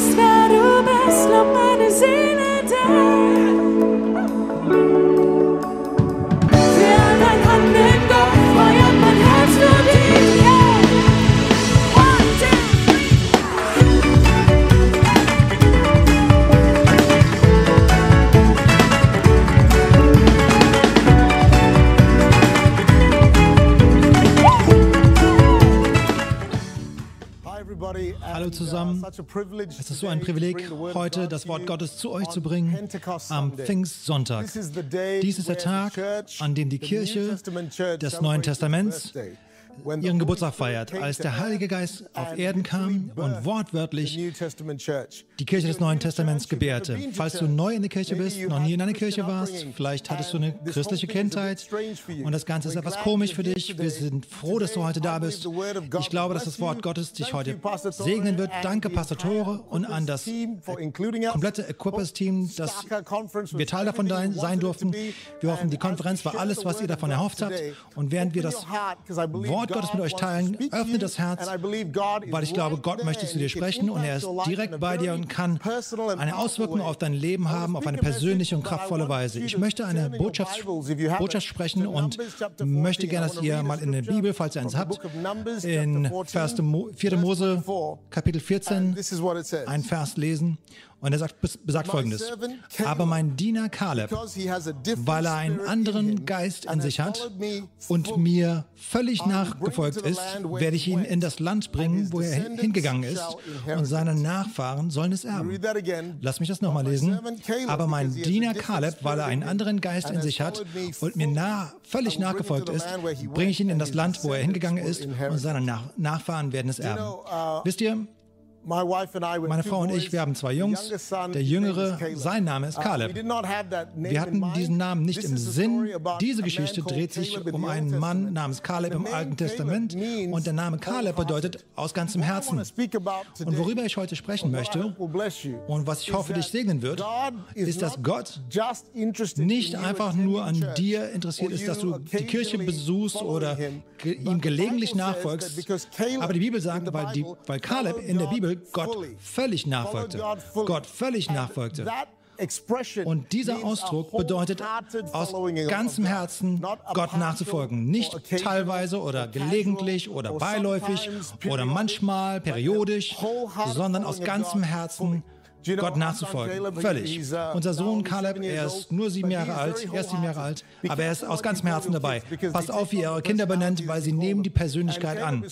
bist, Es ist so ein Privileg, heute das Wort Gottes zu euch zu bringen am Pfingstsonntag. Dies ist der Tag, an dem die Kirche des Neuen Testaments ihren Geburtstag feiert, als der Heilige Geist auf Erden kam und wortwörtlich die Kirche des Neuen Testaments gebärte. Falls du neu in der Kirche bist, noch nie in einer Kirche warst, vielleicht hattest du eine christliche Kindheit und das Ganze ist etwas komisch für dich. Wir sind froh, dass du heute da bist. Ich glaube, dass das Wort Gottes dich heute segnen wird. Danke, Pastor Tore, und an das komplette Equippers-Team, dass wir Teil davon sein sein durften. Wir hoffen, die Konferenz war alles, was ihr davon erhofft habt. Und während wir das Wort Gottes mit euch teilen, öffne das Herz, weil ich glaube, Gott möchte zu dir sprechen und er ist direkt bei dir und kann eine Auswirkung auf dein Leben haben, auf eine persönliche und kraftvolle Weise. Ich möchte eine Botschaft, Botschaft sprechen und möchte gerne, dass ihr mal in der Bibel, falls ihr eins habt, in 4. Mose, Kapitel 14, einen Vers lesen. Und er sagt, besagt folgendes. Aber mein Diener Kaleb, weil er einen anderen Geist in sich hat und mir völlig nachgefolgt ist, werde ich ihn in das Land bringen, wo er hingegangen ist, und seine Nachfahren sollen es erben. Lass mich das nochmal lesen. Aber mein Diener Kaleb, weil er einen anderen Geist in sich hat und mir nah, völlig nachgefolgt ist, bringe ich ihn in das Land, wo er hingegangen ist, und seine Nach Nachfahren werden es erben. Wisst ihr, meine Frau und ich, wir haben zwei Jungs. Der Jüngere, sein Name ist Caleb. Wir hatten diesen Namen nicht im Sinn. Diese Geschichte dreht sich um einen Mann namens Caleb im Alten Testament. Und der Name Caleb bedeutet aus ganzem Herzen. Und worüber ich heute sprechen möchte und was ich hoffe, dich segnen wird, ist, dass Gott nicht einfach nur an dir interessiert ist, dass du die Kirche besuchst oder ihm gelegentlich nachfolgst. Aber die Bibel sagt, weil, die, weil Caleb in der Bibel Gott völlig nachfolgte. Gott völlig nachfolgte. Und dieser Ausdruck bedeutet aus ganzem Herzen Gott nachzufolgen. Nicht teilweise oder gelegentlich oder beiläufig oder manchmal periodisch, sondern aus ganzem Herzen Gott nachzufolgen. Völlig. Unser Sohn Caleb, er ist nur sieben Jahre alt, er ist sieben Jahre alt, aber er ist aus ganzem Herzen dabei. Passt auf, wie ihr eure Kinder benennt, weil sie nehmen die Persönlichkeit an.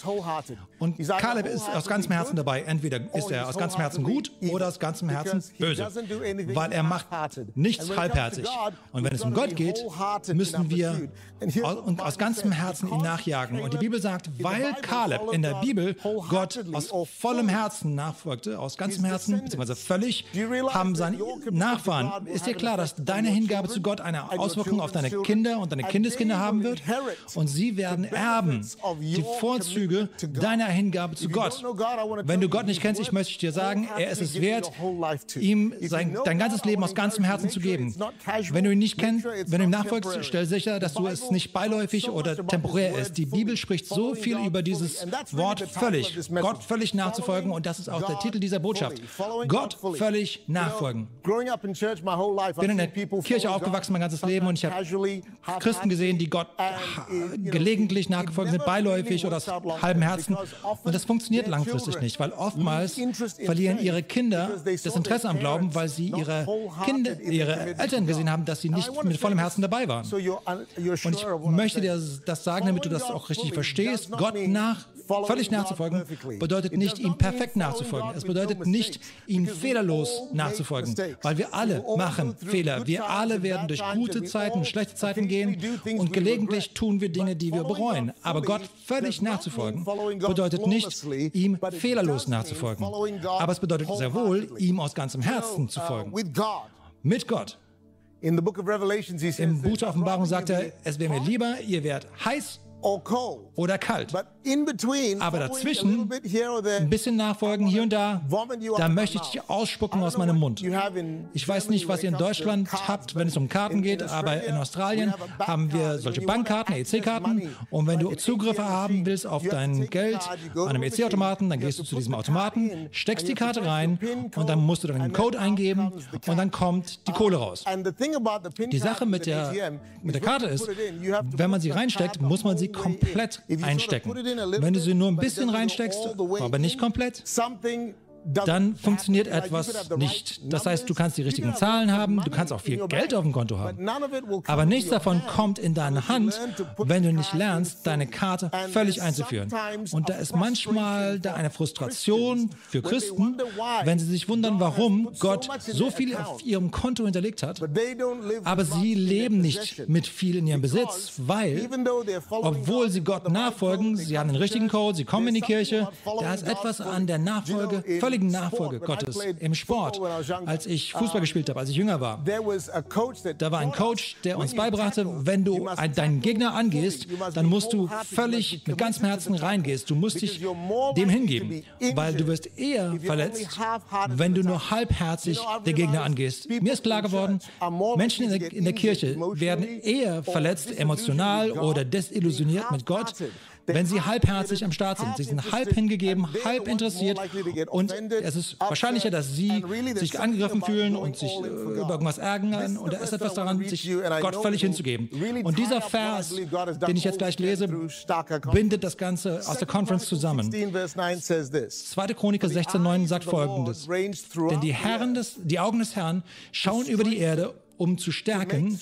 Und Caleb ist aus ganzem Herzen dabei. Entweder ist er aus ganzem Herzen gut oder aus ganzem Herzen böse, weil er macht nichts halbherzig. Und wenn es um Gott geht, müssen wir aus, aus ganzem Herzen ihm nachjagen. Und die Bibel sagt, weil Caleb in der Bibel Gott aus vollem Herzen nachfolgte, aus ganzem Herzen, beziehungsweise völlig, haben seine Nachfahren. Ist dir klar, dass deine Hingabe zu Gott eine Auswirkung auf deine Kinder und deine Kindeskinder haben wird? Und sie werden erben die Vorzüge deiner Hingabe zu Gott. Wenn du Gott nicht kennst, ich möchte dir sagen, er ist es wert, ihm sein, dein ganzes Leben aus ganzem Herzen zu geben. Wenn du ihn nicht kennst, wenn du ihm nachfolgst, stell sicher, dass du es nicht beiläufig oder temporär ist. Die Bibel spricht so viel über dieses Wort völlig, Gott völlig nachzufolgen und das ist auch der Titel dieser Botschaft. Gott völlig nachfolgen. Ich bin in der Kirche aufgewachsen mein ganzes Leben und ich habe Christen gesehen, die Gott gelegentlich nachgefolgt sind, beiläufig oder aus halbem Herzen. Und das funktioniert langfristig nicht, weil oftmals verlieren ihre Kinder das Interesse am Glauben, weil sie ihre, Kinder, ihre Eltern gesehen haben, dass sie nicht mit vollem Herzen dabei waren. Und ich möchte dir das sagen, damit du das auch richtig verstehst. Gott nach völlig nachzufolgen bedeutet nicht, ihm perfekt nachzufolgen. Es bedeutet nicht, ihm fehlerlos nachzufolgen, weil wir alle machen Fehler. Wir alle werden durch gute Zeiten, schlechte Zeiten gehen und gelegentlich tun wir Dinge, die wir bereuen. Aber Gott völlig nachzufolgen bedeutet nicht, ihm fehlerlos nachzufolgen. Aber es bedeutet sehr wohl, ihm aus ganzem Herzen zu folgen. Mit Gott. Im Buch der Offenbarung sagt er, es wäre mir lieber, ihr wärt heiß oder kalt. Aber dazwischen, ein bisschen nachfolgen hier und da, da möchte ich dich ausspucken aus meinem Mund. Ich weiß nicht, was ihr in Deutschland habt, wenn es um Karten geht, aber in Australien haben wir solche Bankkarten, EC-Karten. Und wenn du Zugriffe haben willst auf dein Geld an einem EC-Automaten, dann gehst du zu diesem Automaten, steckst die Karte rein und dann musst du dann den Code eingeben und dann kommt die Kohle raus. Die Sache mit der, mit der Karte ist, wenn man sie reinsteckt, muss man sie komplett einstecken. Wenn du sie nur ein bisschen reinsteckst, aber nicht komplett, dann funktioniert etwas nicht. Das heißt, du kannst die richtigen Zahlen haben, du kannst auch viel Geld auf dem Konto haben. Aber nichts davon kommt in deine Hand, wenn du nicht lernst, deine Karte völlig einzuführen. Und da ist manchmal da eine Frustration für Christen, wenn sie sich wundern, warum Gott so viel auf ihrem Konto hinterlegt hat, aber sie leben nicht mit viel in ihrem Besitz, weil, obwohl sie Gott nachfolgen, sie haben den richtigen Code, sie kommen in die Kirche, da ist etwas an der Nachfolge völlig völligen Nachfolge Gottes im Sport, als ich Fußball gespielt habe, als ich jünger war. Da war ein Coach, der uns beibrachte, wenn du deinen Gegner angehst, dann musst du völlig mit ganzem Herzen reingehst. Du musst dich dem hingeben, weil du wirst eher verletzt, wenn du nur halbherzig den Gegner angehst. Mir ist klar geworden, Menschen in der, in der Kirche werden eher verletzt, emotional oder desillusioniert mit Gott, wenn sie halbherzig am Start sind. Sie sind halb hingegeben, halb interessiert und es ist wahrscheinlicher, dass sie sich angegriffen fühlen und sich äh, über irgendwas ärgern und da ist etwas daran, sich Gott völlig hinzugeben. Und dieser Vers, den ich jetzt gleich lese, bindet das Ganze aus der Conference zusammen. 2. Chroniker 16,9 sagt folgendes. Denn die, Herren des, die Augen des Herrn schauen über die Erde um zu stärken,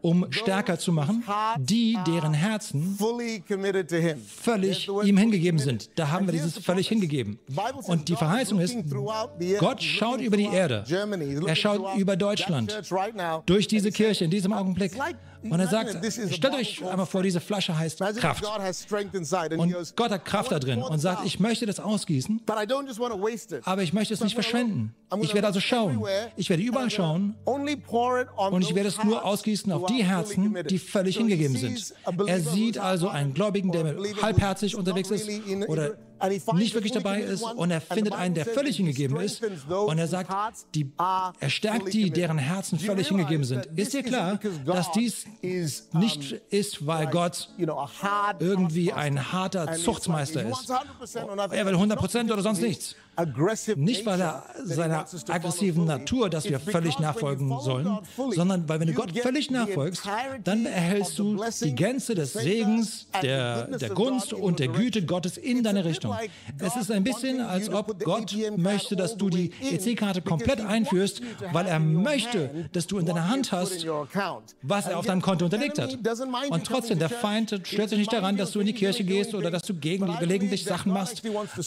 um stärker zu machen, die, deren Herzen völlig ihm hingegeben sind. Da haben wir dieses völlig hingegeben. Und die Verheißung ist, Gott schaut über die Erde. Er schaut über Deutschland, durch diese Kirche in diesem Augenblick. Und er sagt, stellt euch einmal vor, diese Flasche heißt Kraft. Und Gott hat Kraft da drin und sagt, ich möchte das ausgießen, aber ich möchte es nicht verschwenden. Ich werde also schauen. Ich werde überall schauen und ich werde es nur ausgießen auf die Herzen, die völlig hingegeben sind. Er sieht also einen Gläubigen, der halbherzig unterwegs ist oder nicht wirklich dabei ist und er findet einen, der völlig hingegeben ist und er sagt, die, er stärkt die, deren Herzen völlig hingegeben sind. Ist dir klar, dass dies nicht ist, weil Gott irgendwie ein harter Zuchtmeister ist? Er will 100 Prozent oder sonst nichts. Nicht weil er seiner aggressiven Natur, dass wir völlig nachfolgen sollen, sondern weil wenn du Gott völlig nachfolgst, dann erhältst du die Gänze des Segens, der, der Gunst und der Güte Gottes in deine Richtung. Es ist ein bisschen, als ob Gott möchte, dass du die EC-Karte komplett einführst, weil er möchte, dass du in deiner Hand hast, was er auf deinem Konto unterlegt hat. Und trotzdem, der Feind stört sich nicht daran, dass du in die Kirche gehst oder dass du gegen, gelegentlich Sachen machst.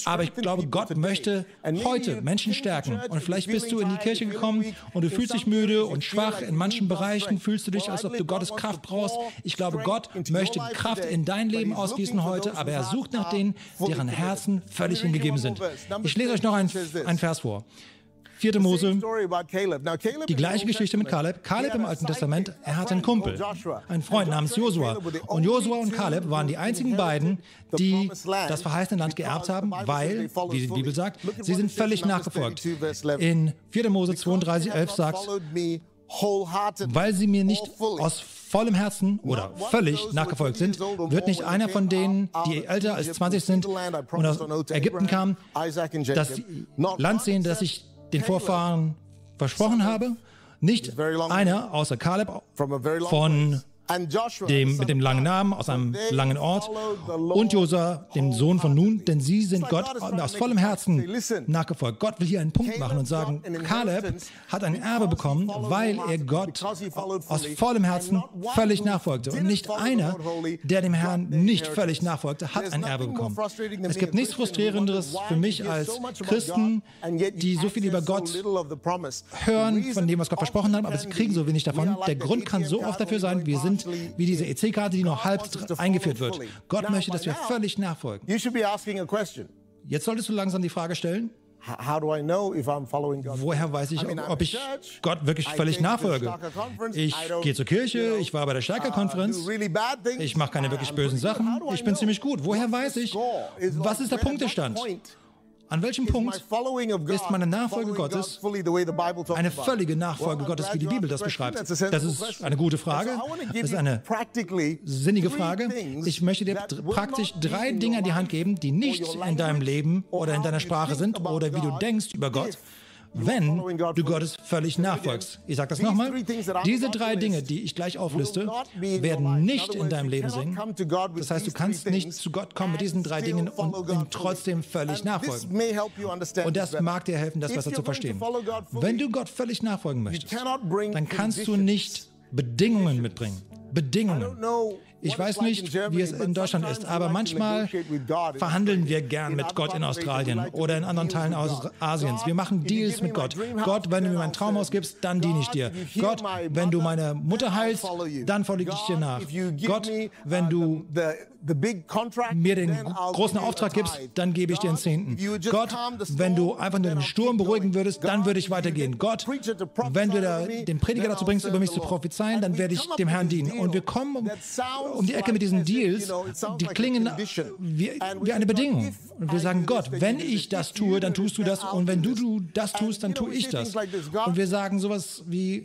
Aber ich glaube, Gott möchte heute Menschen stärken. Und vielleicht bist du in die Kirche gekommen und du fühlst dich müde und schwach. In manchen Bereichen fühlst du dich, als ob du Gottes Kraft brauchst. Ich glaube, Gott möchte Kraft in dein Leben ausgießen heute, aber er sucht nach denen, deren Herzen völlig hingegeben sind. Ich lese euch noch einen, einen Vers vor. 4. Mose, die gleiche Geschichte mit Kaleb. Kaleb im Alten Testament, er hatte einen Kumpel, einen Freund namens Josua. Und Josua und Kaleb waren die einzigen beiden, die das verheißene Land geerbt haben, weil, wie die Bibel sagt, sie sind völlig nachgefolgt. In 4. Mose 32, 11 sagt, weil sie mir nicht aus vollem Herzen oder völlig nachgefolgt sind, wird nicht einer von denen, die älter als 20 sind und aus Ägypten kamen, das Land sehen, das ich den Vorfahren versprochen habe. Nicht einer außer Kaleb von dem, mit dem langen Namen aus einem langen Ort, und Josua, dem Sohn von Nun, denn sie sind Gott aus vollem Herzen nachgefolgt. Gott will hier einen Punkt machen und sagen, Kaleb hat ein Erbe bekommen, weil er Gott aus vollem Herzen völlig nachfolgte. Und nicht einer, der dem Herrn nicht völlig nachfolgte, hat ein Erbe bekommen. Es gibt nichts Frustrierenderes für mich als Christen, die so viel über Gott hören, von dem, was Gott versprochen hat, aber sie kriegen so wenig davon. Der Grund kann so oft dafür sein, wir sind wie diese EC-Karte, die noch halb eingeführt wird. Gott möchte, dass wir völlig nachfolgen. Jetzt solltest du langsam die Frage stellen. Woher weiß ich, ob ich Gott wirklich völlig nachfolge? Ich gehe zur Kirche, ich war bei der Stärkerkonferenz, ich mache keine wirklich bösen Sachen, ich bin ziemlich gut. Woher weiß ich, was ist der Punktestand? An welchem Punkt ist meine Nachfolge Gottes eine völlige Nachfolge Gottes, wie die Bibel das beschreibt? Das ist eine gute Frage. Das ist eine sinnige Frage. Ich möchte dir praktisch drei Dinge an die Hand geben, die nicht in deinem Leben oder in deiner Sprache sind oder wie du denkst über Gott wenn du Gottes völlig nachfolgst. Ich sage das nochmal. Diese drei Dinge, die ich gleich aufliste, werden nicht in deinem Leben singen. Das heißt, du kannst nicht zu Gott kommen mit diesen drei Dingen und ihm trotzdem völlig nachfolgen. Und das mag dir helfen, das besser zu verstehen. Wenn du Gott völlig nachfolgen möchtest, dann kannst du nicht Bedingungen mitbringen. Bedingungen. Ich weiß nicht, wie es in Deutschland ist, aber manchmal verhandeln wir gern mit Gott in Australien oder in anderen Teilen Asiens. Wir machen Deals mit Gott. Gott, wenn du mir mein Traumhaus gibst, dann diene ich dir. Gott, wenn du meine Mutter heilst, dann folge ich dir nach. Gott, wenn du mir den großen Auftrag gibst, dann gebe ich dir den Zehnten. Gott, wenn du einfach nur den Sturm beruhigen würdest, dann würde ich weitergehen. Gott, wenn du den Prediger dazu bringst, über mich zu prophezeien, dann werde ich dem Herrn dienen. Und wir kommen um die Ecke mit diesen Deals, die klingen wie, wie eine Bedingung. Und wir sagen, Gott, wenn ich das tue, dann tust du das. Und wenn du, du das tust, dann tue ich das. Und wir sagen sowas wie,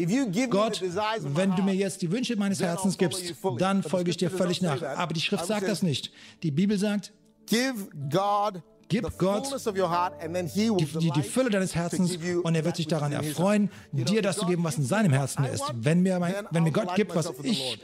Gott, wenn du mir jetzt die Wünsche meines Herzens gibst, dann folge ich dir völlig nach. Aber die Schrift sagt das nicht. Die Bibel sagt, Give God Gib Gott die, die, Fülle deines Herzens und er wird sich daran erfreuen, dir das zu geben, was in seinem Herzen ist. Wenn mir, mein, wenn mir Gott gibt, was ich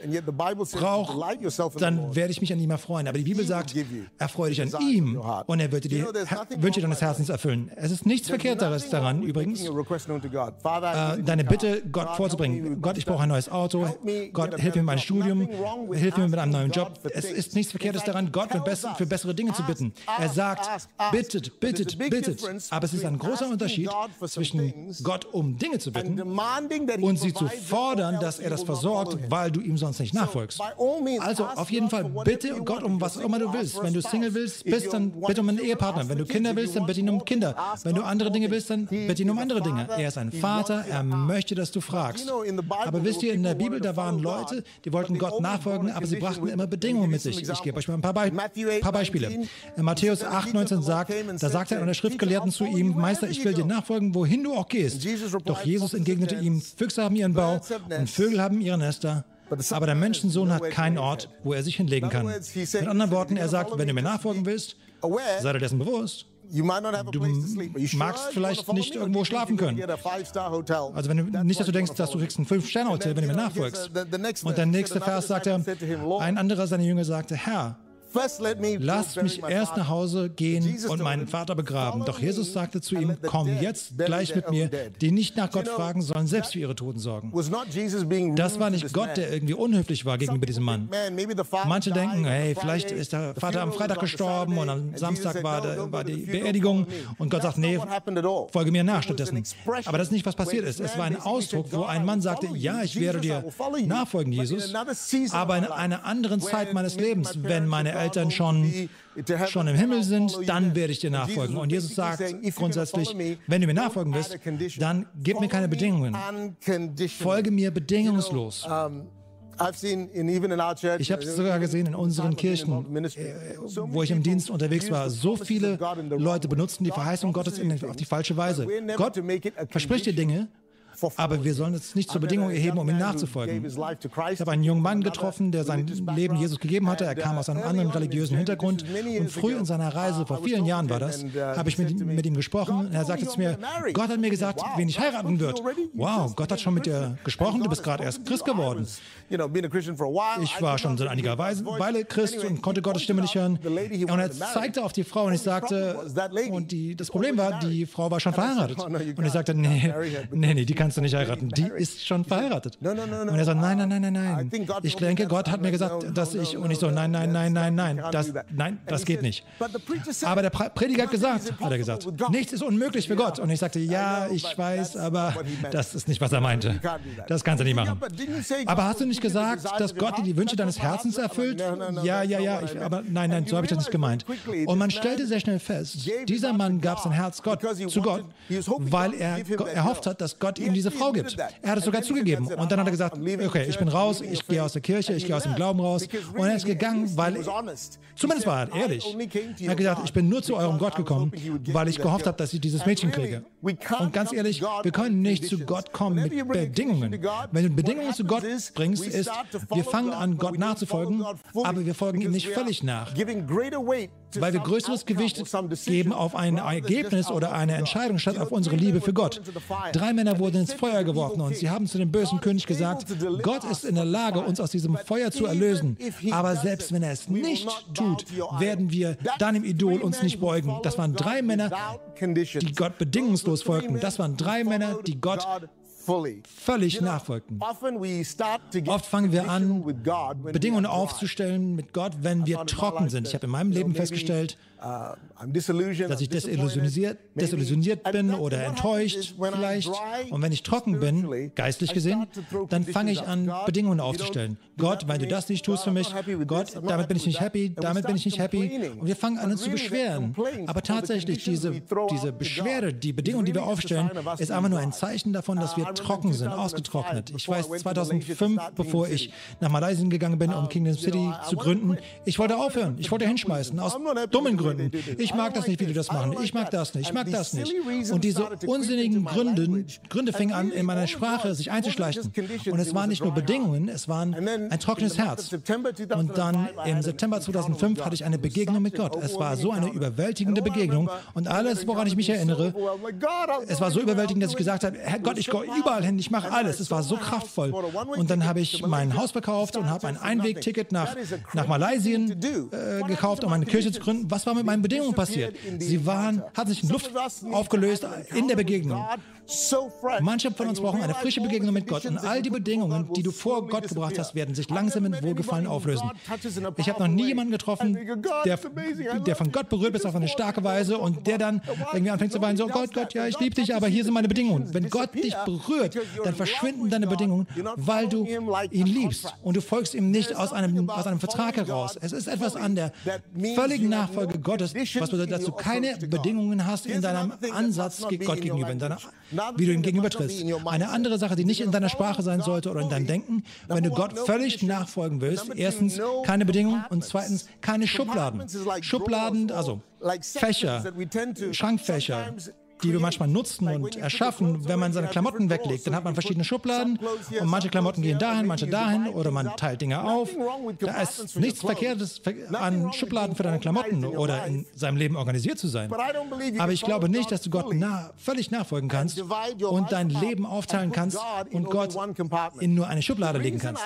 brauche, dann werde ich mich an ihm erfreuen. Aber die Bibel sagt, erfreue dich an ihm und er wird dir die Wünsche deines Herzens erfüllen. Es ist nichts Verkehrteres daran, übrigens, äh, deine Bitte Gott vorzubringen. Gott, ich brauche ein neues Auto. Gott, hilf mir mit meinem Studium. Hilf mir mit einem neuen Job. Es ist nichts Verkehrtes daran, Gott für bessere Dinge zu bitten. Er sagt, bittet, bittet, bittet. Aber es ist ein großer Unterschied zwischen Gott um Dinge zu bitten und sie zu fordern, dass er das versorgt, weil du ihm sonst nicht nachfolgst. Also auf jeden Fall bitte Gott um was immer du willst. Wenn du Single willst, bist, dann bitte um einen Ehepartner. Wenn du Kinder willst, dann bitte ihn um Kinder. Wenn du andere Dinge willst, dann bitte ihn um andere Dinge. Er ist ein Vater, er möchte, dass du fragst. Aber wisst ihr, in der Bibel, da waren Leute, die wollten Gott nachfolgen, aber sie brachten immer Bedingungen mit sich. Ich gebe euch mal ein paar, Be paar Beispiele. In Matthäus 8, 19 sagt, da sagte einer der Schriftgelehrten zu ihm, Meister, ich will dir nachfolgen, wohin du auch gehst. Doch Jesus entgegnete ihm, Füchse haben ihren Bau und Vögel haben ihre Nester. Aber der Menschensohn hat keinen Ort, wo er sich hinlegen kann. Mit anderen Worten, er sagt, wenn du mir nachfolgen willst, sei dir dessen bewusst. Du magst vielleicht nicht irgendwo schlafen können. Also wenn du nicht, dass du denkst, dass du kriegst ein Fünf-Sterne-Hotel, wenn du mir nachfolgst. Und der nächste Vers sagt er, ein anderer seiner Jünger sagte, Herr, Lass mich erst nach Hause gehen und meinen Vater begraben. Doch Jesus sagte zu ihm, komm jetzt gleich mit mir, die nicht nach Gott fragen, sollen selbst für ihre Toten sorgen. Das war nicht Gott, der irgendwie unhöflich war gegenüber diesem Mann. Manche denken, hey, vielleicht ist der Vater am Freitag gestorben und am Samstag war, der, war die Beerdigung. und Gott sagt, nee, folge mir nach stattdessen. Aber das ist nicht, was passiert ist. Es war ein Ausdruck, wo ein Mann sagte, ja, ich werde dir nachfolgen, Jesus, aber in einer anderen Zeit meines Lebens, wenn meine Eltern Eltern schon, schon im Himmel sind, dann werde ich dir nachfolgen. Und Jesus sagt grundsätzlich, wenn du mir nachfolgen willst, dann gib mir keine Bedingungen. Folge mir bedingungslos. Ich habe es sogar gesehen in unseren Kirchen, äh, wo ich im Dienst unterwegs war. So viele Leute benutzen die Verheißung Gottes auf die falsche Weise. Gott verspricht dir Dinge aber wir sollen es nicht zur Bedingung erheben, um ihm nachzufolgen. Ich habe einen jungen Mann getroffen, der sein Leben Jesus gegeben hatte. Er kam aus einem anderen religiösen Hintergrund. Und früh in seiner Reise, vor vielen Jahren war das, habe ich mit, mit ihm gesprochen. Er sagte zu mir, Gott hat mir gesagt, wen ich heiraten wird. Wow, Gott hat schon mit dir gesprochen, du bist gerade erst Christ geworden. Ich war schon seit einiger Weile Christ und konnte Gottes Stimme nicht hören. Und er zeigte auf die Frau und ich sagte, und die, das Problem war, die Frau war schon verheiratet. Und ich sagte, nee, nee, nee, die kannst kannst du nicht heiraten. Die ist schon verheiratet. Und er sagt, nein, nein, nein, nein, nein. Ich denke, Gott hat mir gesagt, dass ich, und ich so, nein, nein, nein, nein, nein, das, nein, das geht nicht. Aber der Prediger hat gesagt, hat er gesagt, nichts ist unmöglich für Gott. Und ich sagte, ja, ich weiß, aber das ist nicht, was er meinte. Das kannst du nicht machen. Aber hast du nicht gesagt, dass Gott dir die Wünsche deines Herzens erfüllt? Ja, ja, ja, ich, aber nein, nein, so habe ich das nicht gemeint. Und man stellte sehr schnell fest, dieser Mann gab sein Herz Gott, zu Gott, weil er erhofft hat, dass Gott ihm diese Frau gibt. Er hat es sogar zugegeben. Und dann hat er gesagt, okay, ich bin raus, ich gehe aus der Kirche, ich gehe aus dem Glauben raus. Und er ist gegangen, weil, zumindest war er ehrlich. Er hat gesagt, ich bin nur zu eurem Gott gekommen, weil ich gehofft habe, dass ich dieses Mädchen kriege. Und ganz ehrlich, wir können nicht zu Gott kommen mit Bedingungen. Wenn du Bedingungen zu Gott bringst, ist, wir fangen an, Gott nachzufolgen, aber wir folgen ihm nicht völlig nach weil wir größeres Gewicht geben auf ein Ergebnis oder eine Entscheidung statt auf unsere Liebe für Gott. Drei Männer wurden ins Feuer geworfen und sie haben zu dem bösen König gesagt, Gott ist in der Lage, uns aus diesem Feuer zu erlösen. Aber selbst wenn er es nicht tut, werden wir deinem Idol uns nicht beugen. Das waren drei Männer, die Gott bedingungslos folgten. Das waren drei Männer, die Gott völlig nachfolgten. Oft fangen wir an, Bedingungen aufzustellen mit Gott, wenn wir trocken sind. Ich habe in meinem Leben festgestellt, dass ich desillusioniert, desillusioniert bin oder enttäuscht vielleicht. Und wenn ich trocken bin, geistlich gesehen, dann fange ich an, Bedingungen aufzustellen. Gott, wenn du das nicht tust für mich, Gott, damit bin ich nicht happy, damit bin ich nicht happy. Und wir fangen an, uns zu beschweren. Aber tatsächlich, diese, diese Beschwerde, die Bedingungen, die wir aufstellen, ist einfach nur ein Zeichen davon, dass wir trocken sind, ausgetrocknet. Ich weiß, 2005, bevor ich nach Malaysia gegangen bin, um Kingdom City zu gründen, ich wollte aufhören, ich wollte hinschmeißen, aus dummen Gründen. Gründen. Ich mag das nicht, wie du das machst. Ich mag das nicht. Ich mag das nicht. Und diese unsinnigen Gründe, Gründe fingen an, in meiner Sprache sich einzuschleichen. Und es waren nicht nur Bedingungen, es waren ein trockenes Herz. Und dann im September 2005 hatte ich eine Begegnung mit Gott. Es war so eine überwältigende Begegnung. Und alles, woran ich mich erinnere, es war so überwältigend, dass ich gesagt habe, Herr Gott, ich gehe überall hin, ich mache alles. Es war so kraftvoll. Und dann habe ich mein Haus verkauft und habe ein Einwegticket nach, nach Malaysia äh, gekauft, um eine Kirche zu gründen. Was war mit meinen Bedingungen passiert. Sie waren, hatten sich in Luft aufgelöst in der Begegnung. Manche von uns brauchen eine frische Begegnung mit Gott und all die Bedingungen, die du vor Gott gebracht hast, werden sich langsam in Wohlgefallen auflösen. Ich habe noch nie jemanden getroffen, der, der von Gott berührt ist auf eine starke Weise und der dann irgendwie anfängt zu weinen, so Gott, Gott, ja, ich liebe dich, aber hier sind meine Bedingungen. Wenn Gott dich berührt, dann verschwinden deine Bedingungen, weil du ihn liebst und du folgst ihm nicht aus einem, aus einem Vertrag heraus. Es ist etwas an der völligen Nachfolge Gottes, was bedeutet, dass du keine Bedingungen hast in deinem Ansatz Gott gegenüber, in deiner wie du ihm gegenübertrittst. Eine andere Sache, die nicht in deiner Sprache sein sollte oder in deinem Denken, wenn du Gott völlig nachfolgen willst, erstens keine Bedingungen und zweitens keine Schubladen. Schubladen, also Fächer, Schrankfächer, die wir manchmal nutzen und erschaffen, wenn man seine Klamotten weglegt. Dann hat man verschiedene Schubladen und manche Klamotten gehen dahin, manche dahin oder man teilt Dinge auf. Da ist nichts Verkehrtes an Schubladen für deine Klamotten oder in seinem Leben organisiert zu sein. Aber ich glaube nicht, dass du Gott nah, völlig nachfolgen kannst und dein Leben aufteilen kannst und Gott in nur eine Schublade legen kannst.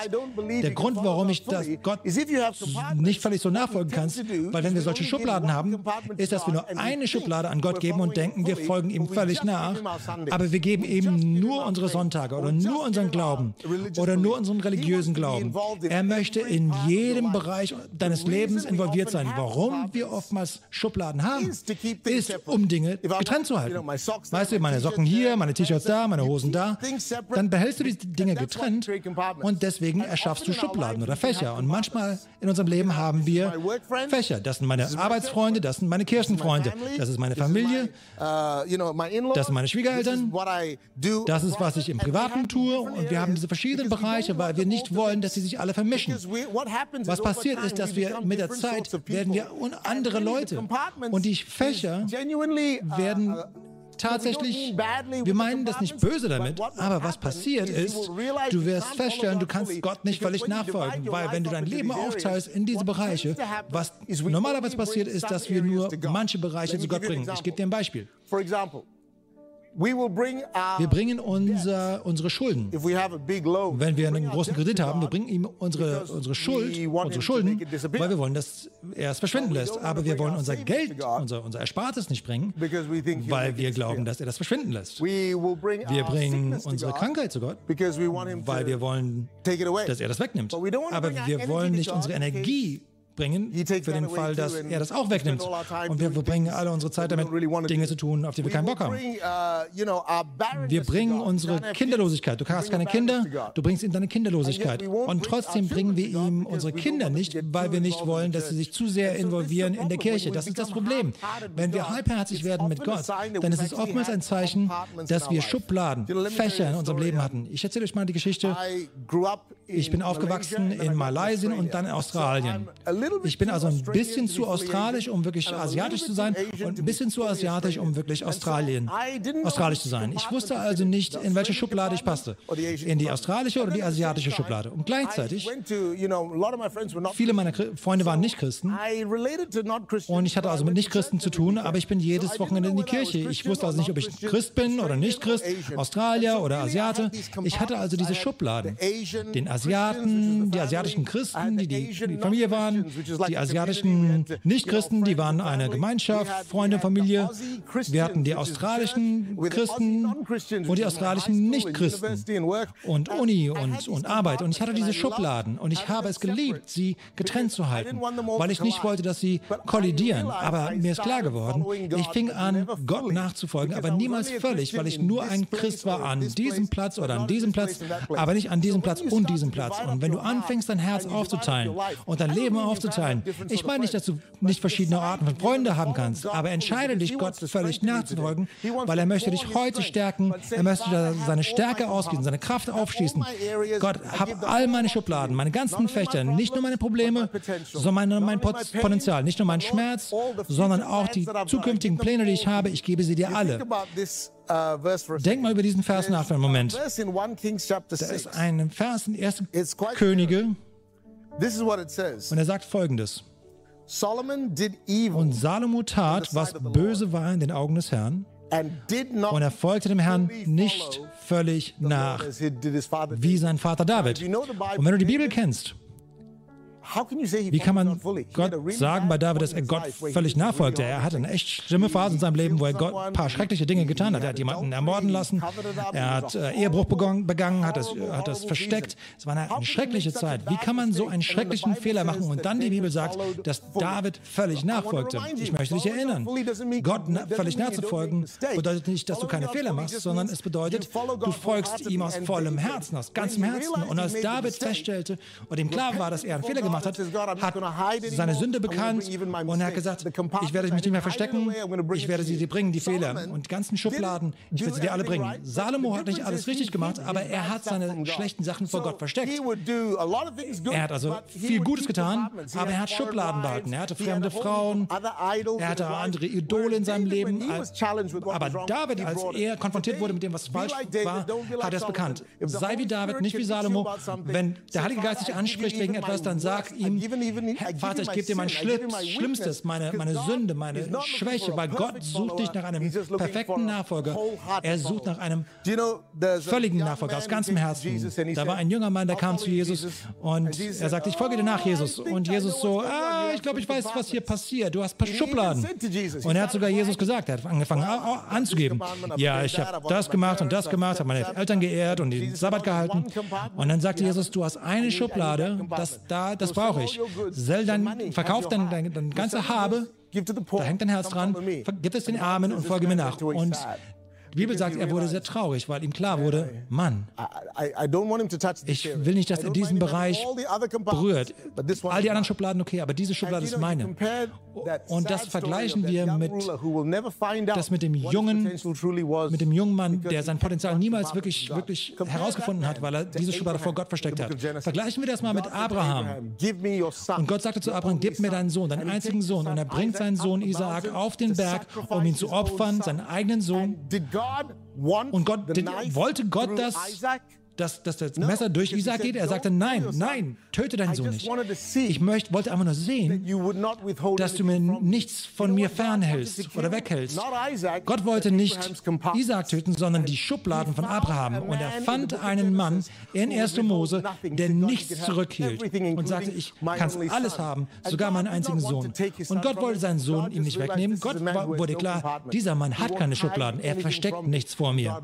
Der Grund, warum ich das Gott nicht völlig so nachfolgen kannst, weil wenn wir solche Schubladen haben, ist, dass wir nur eine Schublade an Gott geben und denken, wir folgen folgen ihm völlig nach, aber wir geben ihm nur unsere Sonntage oder nur unseren Glauben oder nur unseren religiösen Glauben. Er möchte in jedem Bereich deines Lebens involviert sein. Warum wir oftmals Schubladen haben, ist, um Dinge getrennt zu halten. Weißt du, meine Socken hier, meine T-Shirts da, meine Hosen da. Dann behältst du die Dinge getrennt und deswegen erschaffst du Schubladen oder Fächer. Und manchmal in unserem Leben haben wir Fächer. Das sind meine Arbeitsfreunde, das sind meine Kirchenfreunde, das ist meine Familie, das sind meine Schwiegereltern. Das ist, was ich im Privaten tue. Und wir haben diese verschiedenen Bereiche, weil wir nicht wollen, dass sie sich alle vermischen. Was passiert ist, dass wir mit der Zeit werden wir andere Leute. Und die Fächer werden uh, tatsächlich, wir meinen das nicht böse damit, aber was passiert ist, du wirst feststellen, du kannst Gott nicht völlig nachfolgen, weil wenn du dein Leben aufteilst in diese Bereiche, was normalerweise passiert ist, dass wir nur manche Bereiche zu Gott bringen. Ich gebe dir ein Beispiel. Wir bringen unser, unsere Schulden. Wenn wir einen großen Kredit haben, wir bringen ihm unsere, unsere Schuld, unsere Schulden, weil wir wollen, dass er es verschwinden lässt. Aber wir wollen unser Geld, unser, unser Erspartes nicht bringen, weil wir glauben, dass er das verschwinden lässt. Wir bringen unsere Krankheit zu Gott, weil wir wollen, dass er das wegnimmt. Aber wir wollen nicht unsere Energie bringen, für den Fall, dass er das auch wegnimmt. Und wir verbringen alle unsere Zeit damit, Dinge zu tun, auf die wir keinen Bock haben. Uh, wir bringen unsere Kinderlosigkeit. Du hast keine Kinder, du bringst ihm deine Kinderlosigkeit. Und trotzdem bringen wir ihm unsere Kinder nicht, weil wir nicht wollen, dass sie sich zu sehr involvieren in der Kirche. Das ist das Problem. Wenn wir halbherzig werden mit Gott, dann ist es oftmals ein Zeichen, dass wir Schubladen, Fächer in unserem Leben hatten. Ich erzähle euch mal die Geschichte. Ich bin aufgewachsen in Malaysia und dann in Australien. Ich bin also ein bisschen zu australisch, um wirklich asiatisch zu sein und ein bisschen zu asiatisch, um wirklich Australien, australisch zu sein. Ich wusste also nicht, in welche Schublade ich passte. In die australische oder die asiatische Schublade. Und gleichzeitig, viele meiner Freunde waren nicht Christen und ich hatte also mit Nicht-Christen zu tun, aber ich bin jedes Wochenende in die Kirche. Ich wusste also nicht, ob ich Christ bin oder nicht Christ, Australier oder Asiate. Ich hatte also diese Schubladen. Den Asiaten, die asiatischen Christen, die die, die Familie waren, die asiatischen Nichtchristen, die waren eine Gemeinschaft, Freunde, Familie. Wir hatten die australischen Christen und die australischen Nichtchristen und Uni und, und Arbeit. Und ich hatte diese Schubladen und ich habe es geliebt, sie getrennt zu halten, weil ich nicht wollte, dass sie kollidieren. Aber mir ist klar geworden, ich fing an, Gott nachzufolgen, aber niemals völlig, weil ich nur ein Christ war an diesem Platz oder an diesem Platz, aber nicht an diesem Platz und diesem Platz. Und wenn du anfängst, dein Herz aufzuteilen und dein Leben aufzuteilen, mitzuteilen. Ich meine nicht, dass du nicht verschiedene Arten von Freunden haben kannst, aber entscheide dich, Gott völlig nachzufolgen, weil er möchte dich heute stärken. Er möchte seine Stärke ausgießen, seine Kraft aufschießen. Gott, hab all meine Schubladen, meine ganzen Fächer, nicht nur meine Probleme, sondern mein Potenzial, nicht nur mein Schmerz, sondern auch die zukünftigen Pläne, die ich habe. Ich gebe sie dir alle. Denk mal über diesen Vers nach für einen Moment. Da ist ein Vers in 1. Könige und er sagt folgendes. Und Salomo tat, was böse war in den Augen des Herrn. Und er folgte dem Herrn nicht völlig nach, wie sein Vater David. Und wenn du die Bibel kennst, wie kann man Gott sagen bei David, dass er Gott völlig nachfolgte? Er hatte eine echt schlimme Phase in seinem Leben, wo er Gott ein paar schreckliche Dinge getan hat. Er hat jemanden ermorden lassen, er hat äh, Ehebruch begangen, hat das, hat das versteckt. Es war eine, eine schreckliche Zeit. Wie kann man so einen schrecklichen Fehler machen und dann die Bibel sagt, dass David völlig nachfolgte? Ich möchte dich erinnern, Gott völlig nachzufolgen bedeutet nicht, dass du keine Fehler machst, sondern es bedeutet, du folgst ihm aus vollem Herzen, aus ganzem Herzen. Und als David feststellte und ihm klar war, dass er einen Fehler gemacht gemacht hat, hat seine Sünde bekannt und er hat gesagt, ich werde mich nicht mehr verstecken, ich werde sie dir bringen, die Fehler und die ganzen Schubladen, ich werde sie dir alle bringen. Salomo hat nicht alles richtig gemacht, aber er hat seine schlechten Sachen vor Gott versteckt. Er hat also viel Gutes getan, aber er hat Schubladen behalten. Er hatte fremde Frauen, er hatte andere Idole in seinem Leben. Aber David, als er konfrontiert wurde mit dem, was falsch war, hat er es bekannt. Sei wie David, nicht wie Salomo. Wenn der Heilige Geist dich anspricht wegen etwas, dann sag, sag ihm, Vater, ich gebe dir mein Schlimmstes, meine, meine Sünde, meine Schwäche, weil Gott sucht dich nach einem perfekten Nachfolger. Er sucht nach einem völligen Nachfolger aus ganzem Herzen. Da war ein junger Mann, der kam zu Jesus und er sagte, ich folge dir nach, Jesus. Und Jesus so, ah, ich glaube, ich weiß, was hier passiert. Du hast ein paar Schubladen. Und er hat sogar Jesus gesagt, er hat angefangen anzugeben. Ja, ich habe das gemacht und das gemacht, habe meine Eltern geehrt und den Sabbat gehalten. Und dann sagte Jesus, du hast eine Schublade, das, da, das brauche ich. Sell dein, verkauf dein, dein, dein ganze Habe, da hängt dein Herz dran, gib es den Armen und folge mir nach. Und die Bibel sagt, er wurde sehr traurig, weil ihm klar wurde, Mann, ich will nicht, dass er diesen Bereich berührt. All die anderen Schubladen, okay, aber diese Schublade ist meine. Und das vergleichen wir mit, das mit dem jungen, mit dem jungen Mann, der sein Potenzial niemals wirklich, wirklich herausgefunden hat, weil er diese Schublade vor Gott versteckt hat. Vergleichen wir das mal mit Abraham. Und Gott sagte zu Abraham, gib mir deinen Sohn, deinen einzigen Sohn. Und er bringt seinen Sohn Isaak auf den Berg, um ihn zu opfern, seinen eigenen Sohn. Und Gott, wollte Gott das dass, dass das Messer durch Isaac geht? Er sagte, nein, nein, töte deinen Sohn nicht. Ich möchte, wollte einfach nur sehen, dass du mir nichts von mir fernhältst oder weghältst. Gott wollte nicht Isaac töten, sondern die Schubladen von Abraham. Und er fand einen Mann in 1. Mose, der nichts zurückhielt und sagte, ich kann alles haben, sogar meinen einzigen Sohn. Und Gott wollte seinen Sohn ihm nicht wegnehmen. Gott wurde klar, dieser Mann hat keine Schubladen, er versteckt nichts vor mir.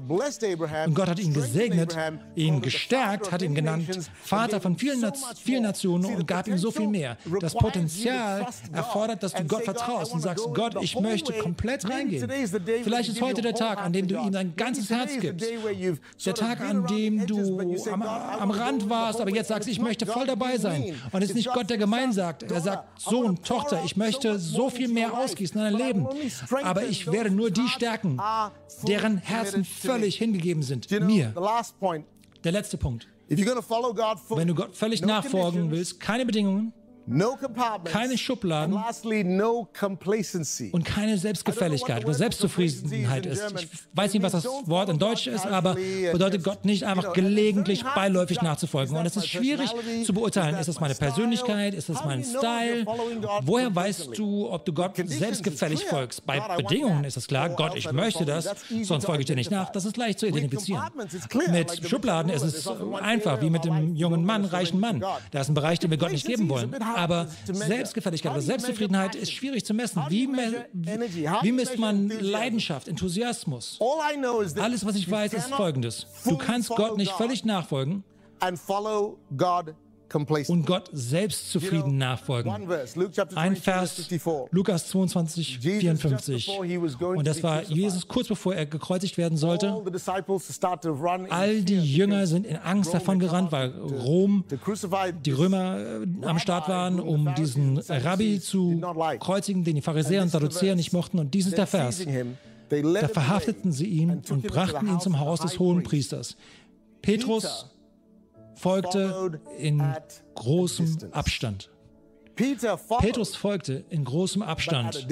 Und Gott hat ihn gesegnet, ihn gestärkt, hat ihn genannt Vater von vielen, vielen Nationen und gab ihm so viel mehr. Das Potenzial erfordert, dass du Gott vertraust und sagst, Gott, ich möchte komplett reingehen. Vielleicht ist heute der Tag, an dem du ihm dein ganzes Herz gibst. Der Tag, an dem du am, am Rand warst, aber jetzt sagst, ich möchte voll dabei sein. Und es ist nicht Gott, der gemein sagt. Er sagt, Sohn, Tochter, ich möchte so viel mehr ausgießen in dein Leben. Aber ich werde nur die stärken, deren Herzen völlig hingegeben sind. Mir. Der letzte Punkt. Wenn du Gott völlig nachfolgen willst, keine Bedingungen, keine Schubladen und keine Selbstgefälligkeit oder Selbstzufriedenheit ist. Ich weiß nicht, was das Wort in Deutsch ist, aber bedeutet Gott nicht einfach gelegentlich beiläufig nachzufolgen. Und es ist schwierig zu beurteilen, ist das meine Persönlichkeit, ist das mein Style? Woher weißt du, ob du Gott selbstgefällig folgst? Bei Bedingungen ist es klar, Gott, ich möchte das, sonst folge ich dir nicht nach. Das ist leicht zu identifizieren. Mit Schubladen ist es einfach, wie mit dem jungen Mann, reichen Mann. Da ist ein Bereich, den wir Gott nicht geben wollen. Aber Selbstgefälligkeit oder Selbstzufriedenheit ist schwierig zu messen. Wie, wie misst man Leidenschaft, Enthusiasmus? Alles, was ich weiß, ist folgendes. Du kannst Gott nicht völlig nachfolgen und Gott selbst zufrieden nachfolgen. Ein Vers, Lukas 22, 54. Und das war Jesus kurz bevor er gekreuzigt werden sollte. All die Jünger sind in Angst davon gerannt, weil Rom, die Römer äh, am Start waren, um diesen Rabbi zu kreuzigen, den die Pharisäer und Sadduzäer nicht mochten. Und dies ist der Vers. Da verhafteten sie ihn und brachten ihn zum Haus des hohen Priesters. Petrus folgte in großem Abstand. Petrus folgte in großem Abstand.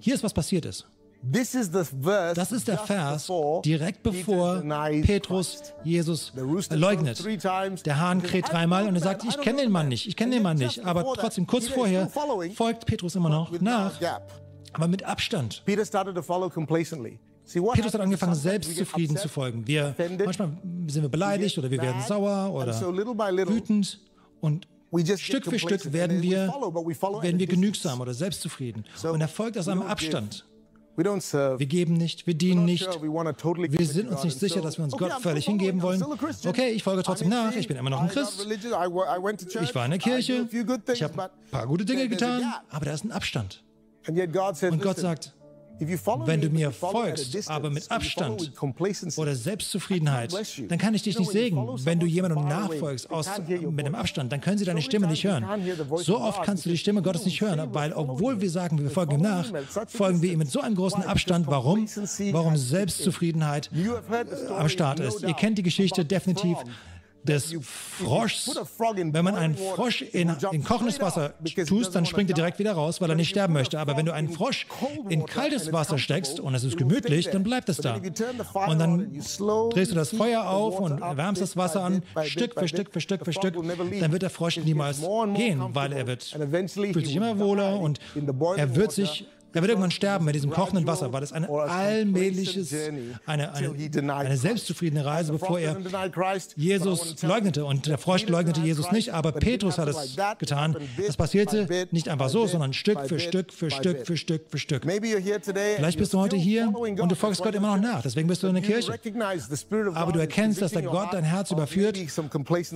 Hier ist, was passiert ist. Das ist der Vers direkt bevor Petrus Jesus leugnet. Der Hahn kräht dreimal und er sagt, ich kenne den Mann nicht, ich kenne den Mann nicht. Aber trotzdem, kurz vorher folgt Petrus immer noch nach, aber mit Abstand. Petrus hat angefangen, selbstzufrieden zu folgen. Wir, manchmal sind wir beleidigt oder wir werden sauer oder wütend und Stück für Stück werden wir, werden wir genügsam oder selbstzufrieden. Und er folgt aus einem Abstand. Wir geben nicht, wir dienen nicht. Wir sind uns nicht sicher, dass wir uns Gott völlig hingeben wollen. Okay, ich folge trotzdem nach, ich bin immer noch ein Christ. Ich war in der Kirche, ich habe ein paar gute Dinge getan, aber da ist ein Abstand. Und Gott sagt, wenn du mir folgst, aber mit Abstand oder Selbstzufriedenheit, dann kann ich dich nicht segnen. Wenn du jemandem nachfolgst aus, mit einem Abstand, dann können sie deine Stimme nicht hören. So oft kannst du die Stimme Gottes nicht hören, weil obwohl wir sagen, wir folgen ihm nach, folgen wir ihm mit so einem großen Abstand. Warum? Warum Selbstzufriedenheit am Start ist. Ihr kennt die Geschichte definitiv des Froschs. Wenn man einen Frosch in, in kochendes Wasser tust, dann springt er direkt wieder raus, weil er nicht sterben möchte. Aber wenn du einen Frosch in kaltes Wasser steckst und es ist gemütlich, dann bleibt es da. Und dann drehst du das Feuer auf und erwärmst das Wasser an, Stück für Stück für Stück für Stück, dann wird der Frosch niemals gehen, weil er wird, fühlt sich immer wohler und er wird sich er wird irgendwann sterben mit diesem kochenden Wasser, weil es ein allmähliches, eine, eine, eine selbstzufriedene Reise, bevor er Jesus leugnete. Und der Frosch leugnete Jesus nicht, aber Petrus hat es getan. Das passierte nicht einfach so, sondern Stück für Stück für Stück für Stück für Stück. Vielleicht bist du heute hier und du folgst Gott immer noch nach. Deswegen bist du in der Kirche. Aber du erkennst, dass der Gott dein Herz überführt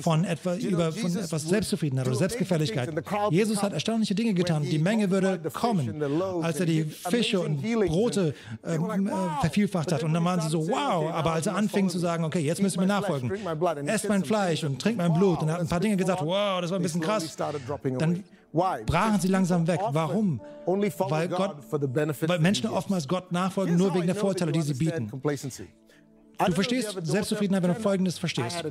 von, etwa, über, von etwas Selbstzufriedenheit oder Selbstgefälligkeit. Jesus hat erstaunliche Dinge getan. Die Menge würde kommen, als er die Fische und Brote äh, vervielfacht hat. Und dann waren sie so, wow. Aber als er anfing zu sagen, okay, jetzt müssen wir nachfolgen, esst mein Fleisch und trinkt mein Blut. Und er hat ein paar Dinge gesagt, wow, das war ein bisschen krass. Dann brachen sie langsam weg. Warum? Weil, Gott, weil Menschen oftmals Gott nachfolgen, nur wegen der Vorteile, die sie bieten. Du verstehst Selbstzufriedenheit, wenn du Folgendes verstehst.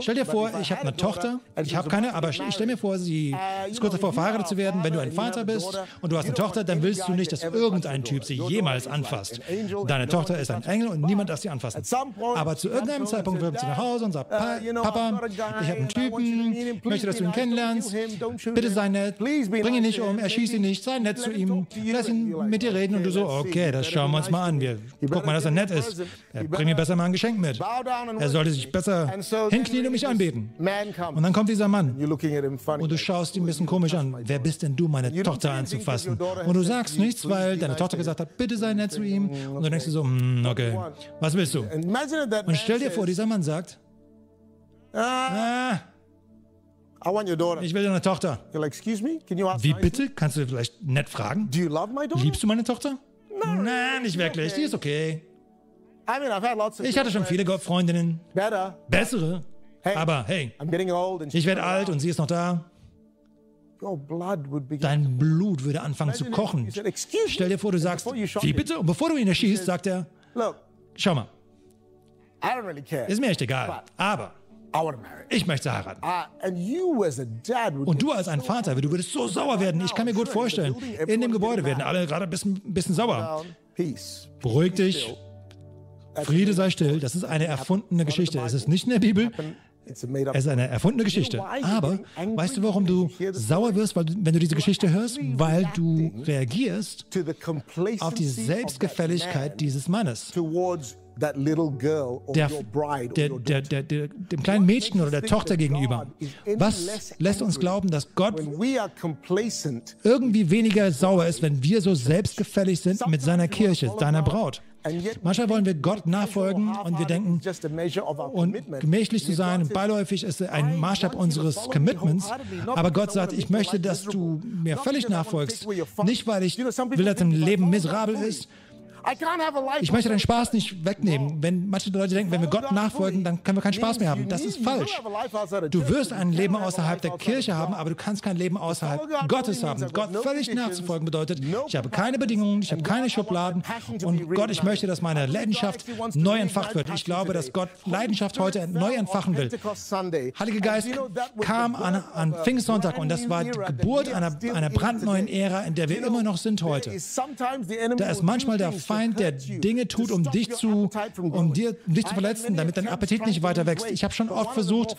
Stell dir vor, ich habe eine Tochter, ich habe keine, aber ich stell mir vor, sie ist kurz davor, verheiratet zu werden. Wenn du ein Vater bist und du hast eine Tochter, dann willst du nicht, dass irgendein Typ sie jemals anfasst. Deine Tochter ist ein Engel und niemand darf sie anfassen. Aber zu irgendeinem Zeitpunkt kommt sie nach Hause und sagt, Papa, ich habe einen Typen, ich möchte, dass du ihn kennenlernst. Bitte sei nett, bring ihn nicht um, erschieß ihn nicht, sei nett zu ihm, lass ihn mit dir reden und du so, okay, das schauen wir uns mal an. Wir gucken mal, dass er nett ist. Bring mir besser mal ein Geschenk mit. Er sollte sich besser hinknien und mich anbeten. Und dann kommt dieser Mann und du schaust ihn ein bisschen komisch an. Wer bist denn du, meine Tochter anzufassen? Und du sagst nichts, weil deine Tochter gesagt hat, bitte sei nett zu ihm. Und dann denkst du so, hm, okay, was willst du? Und stell dir vor, dieser Mann sagt, ah, ich will deine Tochter. Wie bitte? Kannst du vielleicht nett fragen? Liebst du meine Tochter? Nein, nicht wirklich. Die ist okay. Ich hatte schon viele Freundinnen. Bessere. Aber hey, ich werde alt und sie ist noch da. Dein Blut würde anfangen zu kochen. Stell dir vor, du sagst, wie bitte? Und bevor du ihn erschießt, sagt er, schau mal, ist mir echt egal, aber ich möchte heiraten. Und du als ein Vater, du würdest so sauer werden. Ich kann mir gut vorstellen, in dem Gebäude werden alle gerade ein bisschen, bisschen sauer. Beruhig dich. Friede sei still. Das ist eine erfundene Geschichte. Es ist nicht in der Bibel. Es ist eine erfundene Geschichte. Aber weißt du, warum du sauer wirst, weil, wenn du diese Geschichte hörst? Weil du reagierst auf die Selbstgefälligkeit dieses Mannes der, der, der, dem kleinen Mädchen oder der Tochter gegenüber. Was lässt uns glauben, dass Gott irgendwie weniger sauer ist, wenn wir so selbstgefällig sind mit seiner Kirche, seiner Braut? Manchmal wollen wir Gott nachfolgen und wir denken, und gemächlich zu sein, beiläufig ist ein Maßstab unseres Commitments. Aber Gott sagt, ich möchte, dass du mir völlig nachfolgst. Nicht, weil ich will, dass dein Leben miserabel ist, ich möchte deinen Spaß nicht wegnehmen. Wenn manche Leute denken, wenn wir Gott nachfolgen, dann können wir keinen Spaß mehr haben. Das ist falsch. Du wirst ein Leben außerhalb der Kirche haben, aber du kannst kein Leben außerhalb Gottes haben. Gott völlig nachzufolgen bedeutet, ich habe keine Bedingungen, ich habe keine Schubladen und Gott, ich möchte, dass meine Leidenschaft neu entfacht wird. Ich glaube, dass Gott Leidenschaft heute neu entfachen will. Heilige Geist kam an, an Pfingstsonntag und das war die Geburt einer, einer brandneuen Ära, in der wir immer noch sind heute. Da ist manchmal der Feind Feind, der Dinge tut, um dich zu, um dir, um dich zu verletzen, damit dein Appetit nicht weiter wächst. Ich habe schon oft versucht,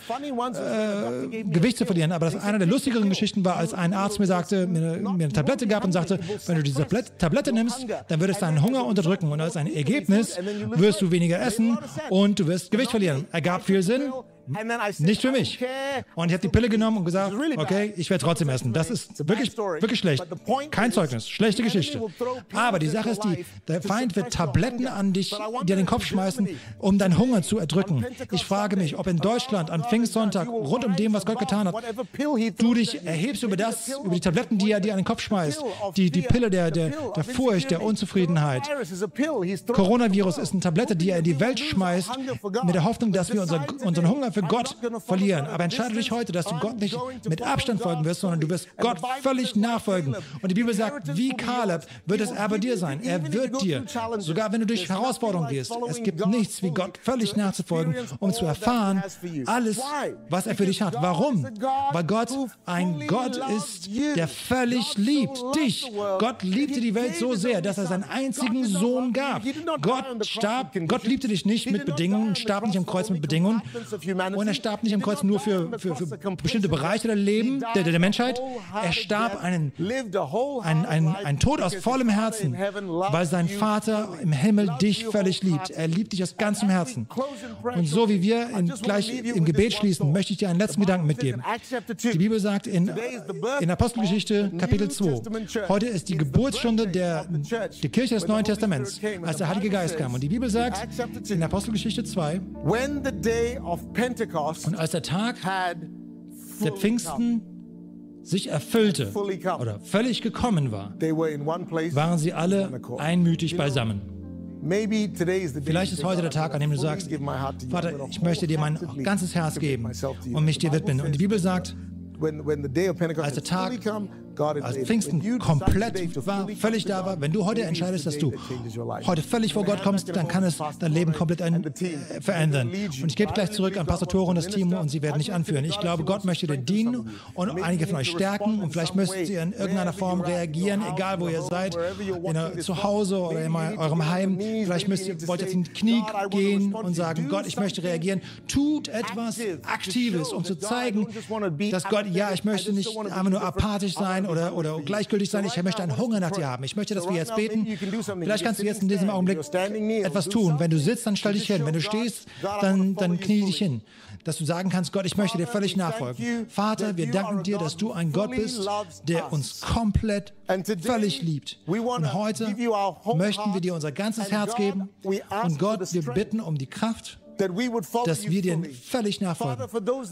äh, Gewicht zu verlieren, aber das einer der lustigeren Geschichten war, als ein Arzt mir sagte, mir, mir eine Tablette gab und sagte, wenn du diese Tablette nimmst, dann wird es deinen Hunger unterdrücken und als ein Ergebnis. wirst du weniger essen und du wirst Gewicht verlieren. Ergab viel Sinn. Nicht für mich. Und ich habe die Pille genommen und gesagt, okay, ich werde trotzdem essen. Das ist wirklich, wirklich schlecht. Kein Zeugnis, schlechte Geschichte. Aber die Sache ist die, der Feind wird Tabletten an dich, dir den Kopf schmeißen, um deinen Hunger zu erdrücken. Ich frage mich, ob in Deutschland am Pfingstsonntag, rund um dem, was Gott getan hat, du dich erhebst über das, über die Tabletten, die er dir an den Kopf schmeißt. Die, die Pille der, der, der Furcht, der Unzufriedenheit. Coronavirus ist eine Tablette, die er in die Welt schmeißt, mit der Hoffnung, dass wir unseren, unseren Hunger für Gott verlieren. Aber entscheide dich heute, dass du Gott nicht mit Abstand folgen wirst, sondern du wirst Gott völlig nachfolgen. Und die Bibel sagt, wie Kaleb wird es er bei dir sein. Er wird dir, sogar wenn du durch Herausforderungen gehst, es gibt nichts wie Gott völlig nachzufolgen, um zu erfahren, alles, was er für dich hat. Warum? Weil Gott ein Gott ist, der völlig liebt dich. Gott liebte die Welt so sehr, dass er seinen einzigen Sohn gab. Gott starb, Gott liebte dich nicht mit Bedingungen, starb nicht am Kreuz mit Bedingungen, und er starb nicht am Kreuz nur für, für, für bestimmte Bereiche der Leben, der, der Menschheit. Er starb einen, einen, einen, einen Tod aus vollem Herzen, weil sein Vater im Himmel dich völlig liebt. Er liebt dich aus ganzem Herzen. Und so wie wir in, gleich im Gebet schließen, möchte ich dir einen letzten Gedanken mitgeben. Die Bibel sagt in, in Apostelgeschichte Kapitel 2, heute ist die Geburtsstunde der, der Kirche des Neuen Testaments, als der Heilige Geist kam. Und die Bibel sagt in Apostelgeschichte 2, und als der Tag der Pfingsten sich erfüllte oder völlig gekommen war, waren sie alle einmütig beisammen. Vielleicht ist heute der Tag, an dem du sagst, Vater, ich möchte dir mein ganzes Herz geben und mich dir widmen. Und die Bibel sagt, als der Tag als Pfingsten komplett war, völlig da war, wenn du heute entscheidest, dass du heute völlig vor Gott kommst, dann kann es dein Leben komplett ein, äh, verändern. Und ich gebe gleich zurück an Pastor Tore und das Team und sie werden nicht anführen. Ich glaube, Gott möchte dir dienen und einige von euch stärken und vielleicht müsst ihr in irgendeiner Form reagieren, egal wo ihr seid, in, zu Hause oder in eurem Heim. Vielleicht müsst ihr, wollt ihr in die Knie gehen und sagen, Gott, ich möchte reagieren. Tut etwas Aktives, um zu zeigen, dass Gott, ja, ich möchte nicht einfach nur apathisch sein oder, oder gleichgültig sein, ich möchte einen Hunger nach dir haben. Ich möchte, dass wir jetzt beten. Vielleicht kannst du jetzt in diesem Augenblick etwas tun. Wenn du sitzt, dann stell dich hin. Wenn du stehst, dann, dann knie dich hin. Dass du sagen kannst, Gott, ich möchte dir völlig nachfolgen. Vater, wir danken dir, dass du ein Gott bist, der uns komplett, völlig liebt. Und heute möchten wir dir unser ganzes Herz geben. Und Gott, wir bitten um die Kraft, dass wir dir völlig nachfolgen.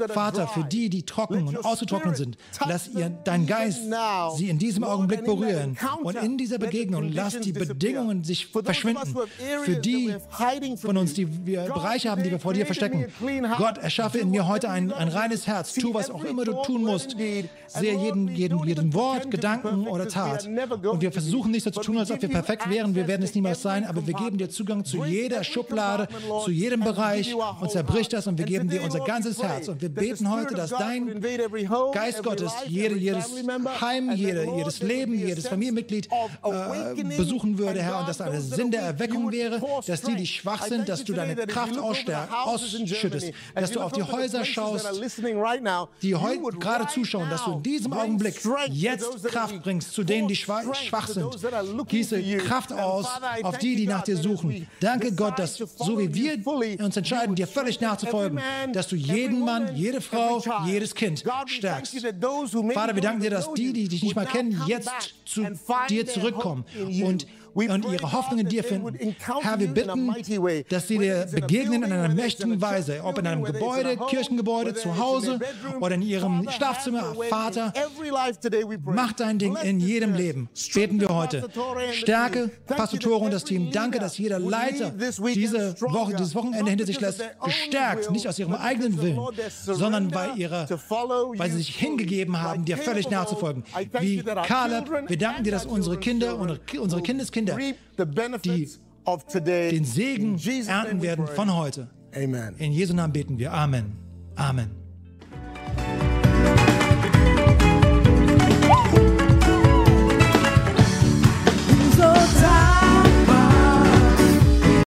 Vater, für die, die trocken und ausgetrocknet sind, lass ihr dein Geist sie in diesem Augenblick berühren und in dieser Begegnung lass die Bedingungen sich verschwinden. Für die von uns, die wir Bereiche haben, die wir vor dir verstecken. Gott, erschaffe in mir heute ein, ein reines Herz. Tu, was auch immer du tun musst. Sehe jeden, jeden, jeden Wort, Gedanken oder Tat. Und wir versuchen nicht so zu tun, als ob wir perfekt wären. Wir werden es niemals sein, aber wir geben dir Zugang zu jeder Schublade, zu jedem Bereich Reich und zerbricht das und wir geben dir unser ganzes Herz. Und wir beten heute, dass dein Geist Gottes jede, jedes Heim, jede, jedes Leben, jedes Familienmitglied äh, besuchen würde, Herr, und dass eine Sinn der Erweckung wäre, dass die, die schwach sind, dass du deine Kraft ausschüttest, dass du auf die Häuser schaust, die heute gerade zuschauen, dass du in diesem Augenblick jetzt Kraft bringst zu denen, die schwach sind. Gieße Kraft aus auf die, die nach dir suchen. Danke Gott, dass so wie wir uns entscheiden, dir völlig nachzufolgen, dass du jeden Mann, jede Frau, jedes Kind stärkst. Vater, wir danken dir, dass die, die dich nicht mal kennen, jetzt zu dir zurückkommen und und ihre Hoffnung in dir finden. Herr, wir bitten, dass sie dir begegnen in einer mächtigen Weise, ob in einem Gebäude, Kirchengebäude, zu Hause oder in ihrem Schlafzimmer. Vater, mach dein Ding in jedem Leben. Beten wir heute. Stärke Pastor Tore und das Team. Danke, dass jeder Leiter diese Woche, dieses Wochenende hinter sich lässt, gestärkt, nicht aus ihrem eigenen Willen, sondern weil, ihre, weil sie sich hingegeben haben, dir völlig nachzufolgen. Wie Caleb, wir danken dir, dass unsere Kinder und unsere Kindeskinder Kinder, die den Segen ernten werden von heute. In Jesu Namen beten wir. Amen. Amen.